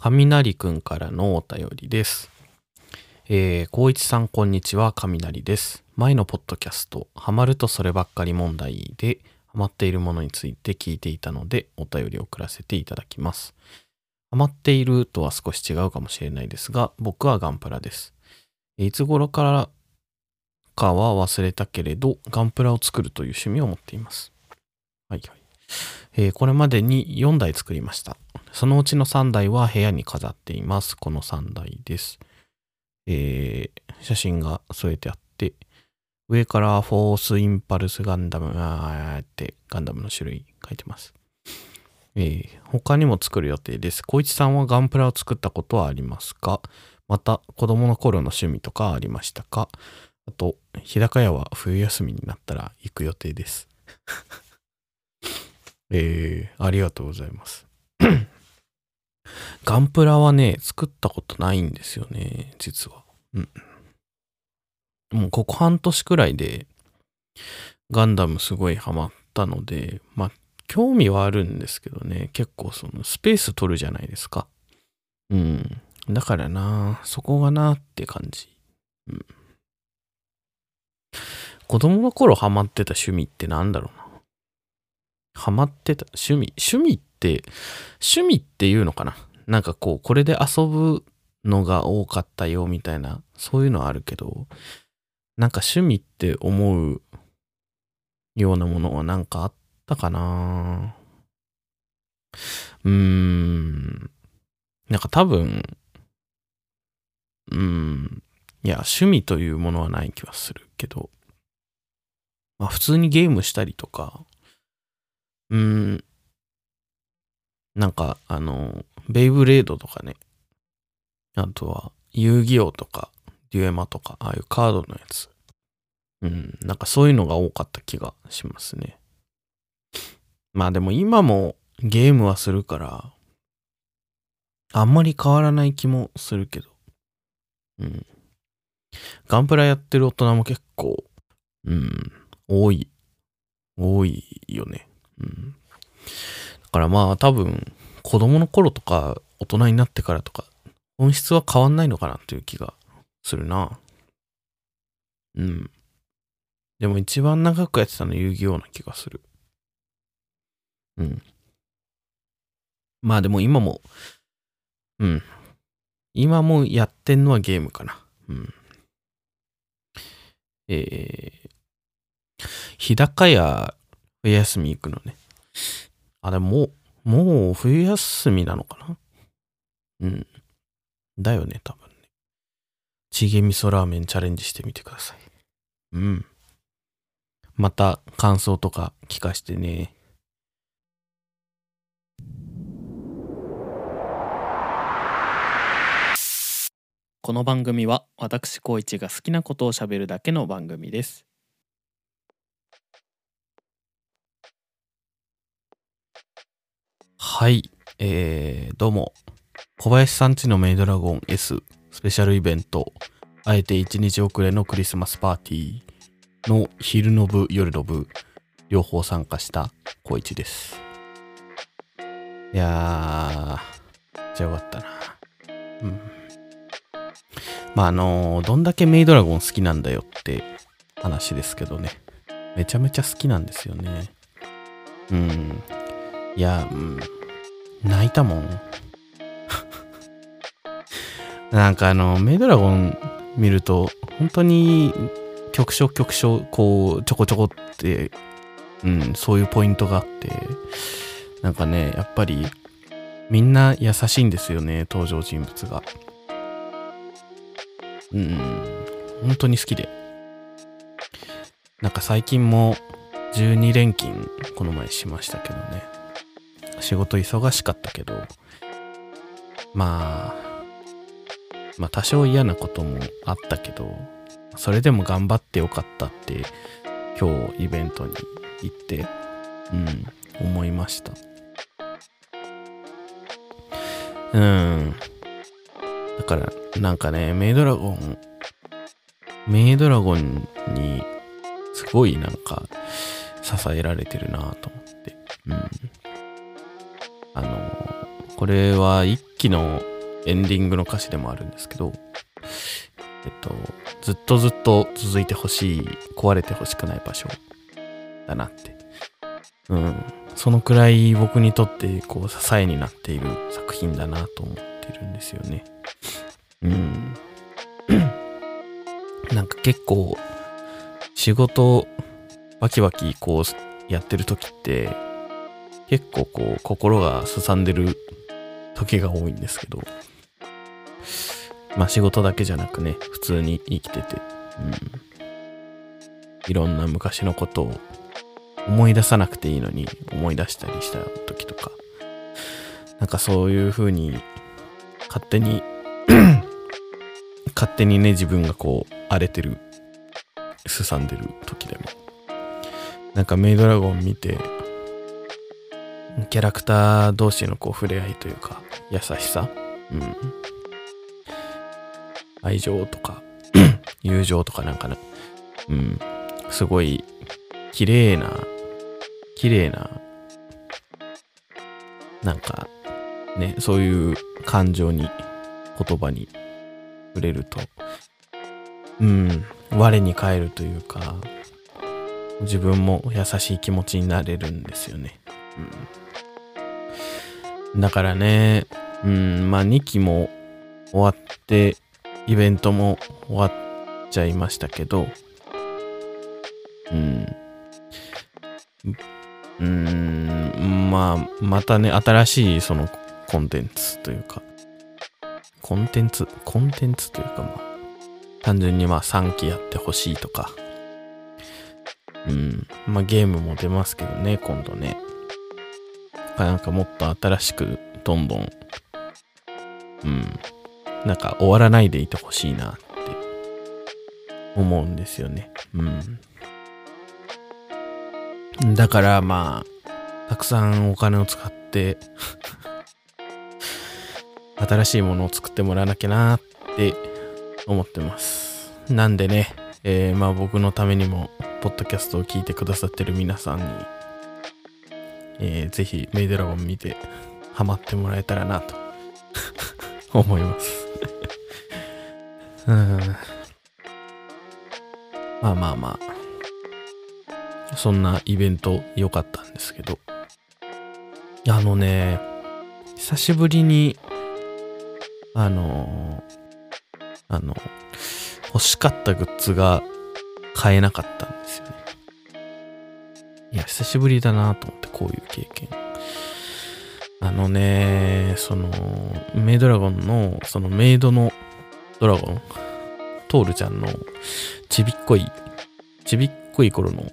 雷くんからのお便りです。えー、光一さんこんにちは、雷です。前のポッドキャスト、ハマるとそればっかり問題で、ハマっているものについて聞いていたので、お便りを送らせていただきます。ハマっているとは少し違うかもしれないですが、僕はガンプラです。いつ頃からかは忘れたけれど、ガンプラを作るという趣味を持っています。はいはい。えーこれまでに4台作りました。そのうちの3台は部屋に飾っています。この3台です。えー写真が添えてあって、上からフォースインパルスガンダムあーってガンダムの種類書いてます。えー他にも作る予定です。小一さんはガンプラを作ったことはありますか？また子供の頃の趣味とかありましたか？あと、日高屋は冬休みになったら行く予定です。えー、ありがとうございます。ガンプラはね、作ったことないんですよね、実は。うん。もうここ半年くらいで、ガンダムすごいハマったので、まあ、興味はあるんですけどね、結構そのスペース取るじゃないですか。うん。だからな、そこがなって感じ。うん。子供の頃ハマってた趣味ってなんだろうな。ハマってた。趣味？趣味って趣味っていうのかな？なんかこうこれで遊ぶのが多かったよみたいなそういうのはあるけどなんか趣味って思うようなものはなんかあったかな？うーん。なんか多分うーん。いや趣味というものはない気はするけど。まあ普通にゲームしたりとかうん。なんか、あの、ベイブレードとかね。あとは、遊戯王とか、デュエマとか、ああいうカードのやつ。うん。なんかそういうのが多かった気がしますね。まあでも今もゲームはするから、あんまり変わらない気もするけど。うん。ガンプラやってる大人も結構、うん、多い、多いよね。うん。だからまあ多分子供の頃とか大人になってからとか本質は変わんないのかなっていう気がするな。うん。でも一番長くやってたの遊戯王な気がする。うん。まあでも今も、うん。今もやってんのはゲームかな。うん。えー、日高屋冬休み行くのね。あ、でももう、冬休みなのかな？うん。だよね、多分ね。チゲ味噌ラーメンチャレンジしてみてください。うん。また感想とか聞かしてね。この番組は私光一が好きなことをしゃべるだけの番組です。はい、えー、どうも。小林さんちのメイドラゴン S スペシャルイベント、あえて1日遅れのクリスマスパーティーの昼の部、夜の部、両方参加した小一です。いやー、じゃあよかったな。うん。まあ、あのどんだけメイドラゴン好きなんだよって話ですけどね。めちゃめちゃ好きなんですよね。うん。いや、うん。泣いたもん？なんかあの、メイドラゴン見ると、本当に局所局所、こう、ちょこちょこって、うん、そういうポイントがあって、なんかね、やっぱり、みんな優しいんですよね、登場人物が。うん、本当に好きで。なんか最近も12連勤この前しましたけどね。仕事忙しかったけど、まあ、まあ多少嫌なこともあったけど、それでも頑張ってよかったって今日イベントに行って、うん、思いました。うん。だから、なんかね、メイドラゴン、メイドラゴンに、すごいなんか、支えられてるなと思って。うん。あの、これは一期のエンディングの歌詞でもあるんですけど、えっと、ずっとずっと続いてほしい、壊れてほしくない場所だなって。うん。そのくらい僕にとってこう支えになっている作品だなと思ってるんですよね。うん。なんか結構仕事バキバキこうやってる時って結構こう心がすさんでる時が多いんですけど。まあ仕事だけじゃなくね普通に生きてて、うん、いろんな昔のことを思い出さなくていいのに思い出したりした時とか。なんかそういう風に勝手に 勝手にね自分がこう荒れてるすさんでる時でも。なんかメイドラゴン見てキャラクター同士のこう触れ合いというか優しさ。うん。愛情とか 友情とかなんかねうん。すごい綺麗な綺麗ななんかねそういう感情に言葉に触れるとうん我に返るというか自分も優しい気持ちになれるんですよね。だからね、うん、まあ2期も終わって、イベントも終わっちゃいましたけど、うん、うん、まあ、またね、新しいそのコンテンツというか、コンテンツ、コンテンツというかまあ、単純にまあ3期やってほしいとか、うん。まあゲームも出ますけどね、今度ね。なんかもっと新しくどんどん、うん。なんか終わらないでいてほしいなって思うんですよね。うん。だからまあ、たくさんお金を使って 新しいものを作ってもらわなきゃなって思ってます。なんでね、えー、まあ僕のためにもポッドキャストを聞いてくださってる皆さんに、えー、ぜひメイドラゴン見てハマってもらえたらなと。思います。まあまあまあ。そんなイベント良かったんですけど。あのね久しぶりにあのあの欲しかったグッズが買えなかったんですよね。いや、久しぶりだなと思って、こういう経験。あのね、その、メイドラゴンの、そのメイドのドラゴン、トールちゃんのちびっこい、ちびっこい頃の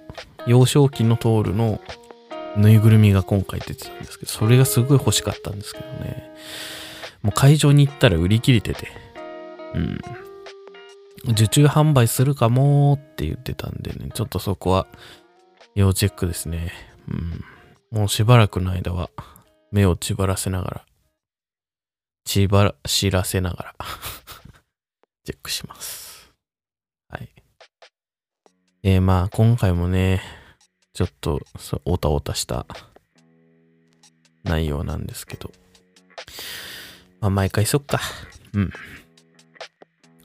幼少期のトールのぬいぐるみが今回出てたんですけど、それがすごい欲しかったんですけどね。もう会場に行ったら売り切れてて、うん。受注販売するかもって言ってたんでね、ちょっとそこは要チェックですね。うん。もうしばらくの間は目を縛らせながら、ちばら、知らせながら チェックします。はい。えー、まあ今回もね、ちょっとおたおたした内容なんですけど。まあ毎回そっか。うん。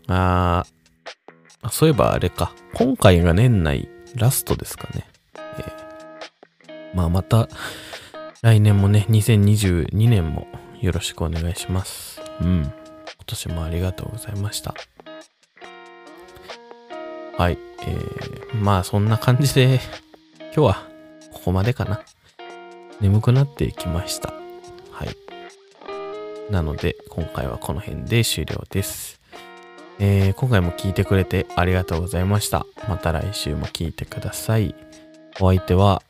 あ、あ、そういえばあれか。今回が年内ラストですかね。まあまた来年もね、2022年もよろしくお願いします。うん。今年もありがとうございました。はい。えー、まあそんな感じで今日はここまでかな。眠くなってきました。はい。なので今回はこの辺で終了です。えー、今回も聞いてくれてありがとうございました。また来週も聞いてください。お相手は、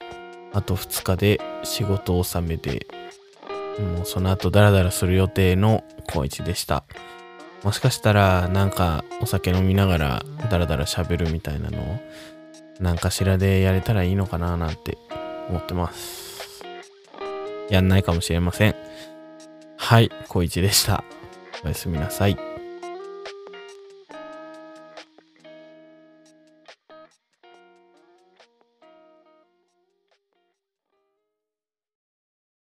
あと2日で仕事納めで、もうその後ダラダラする予定の高一でした。もしかしたら、なんかお酒飲みながらダラダラ喋るみたいなのを、なんかしらでやれたらいいのかななんて思ってます。やんないかもしれません。はい、高一でした。おやすみなさい。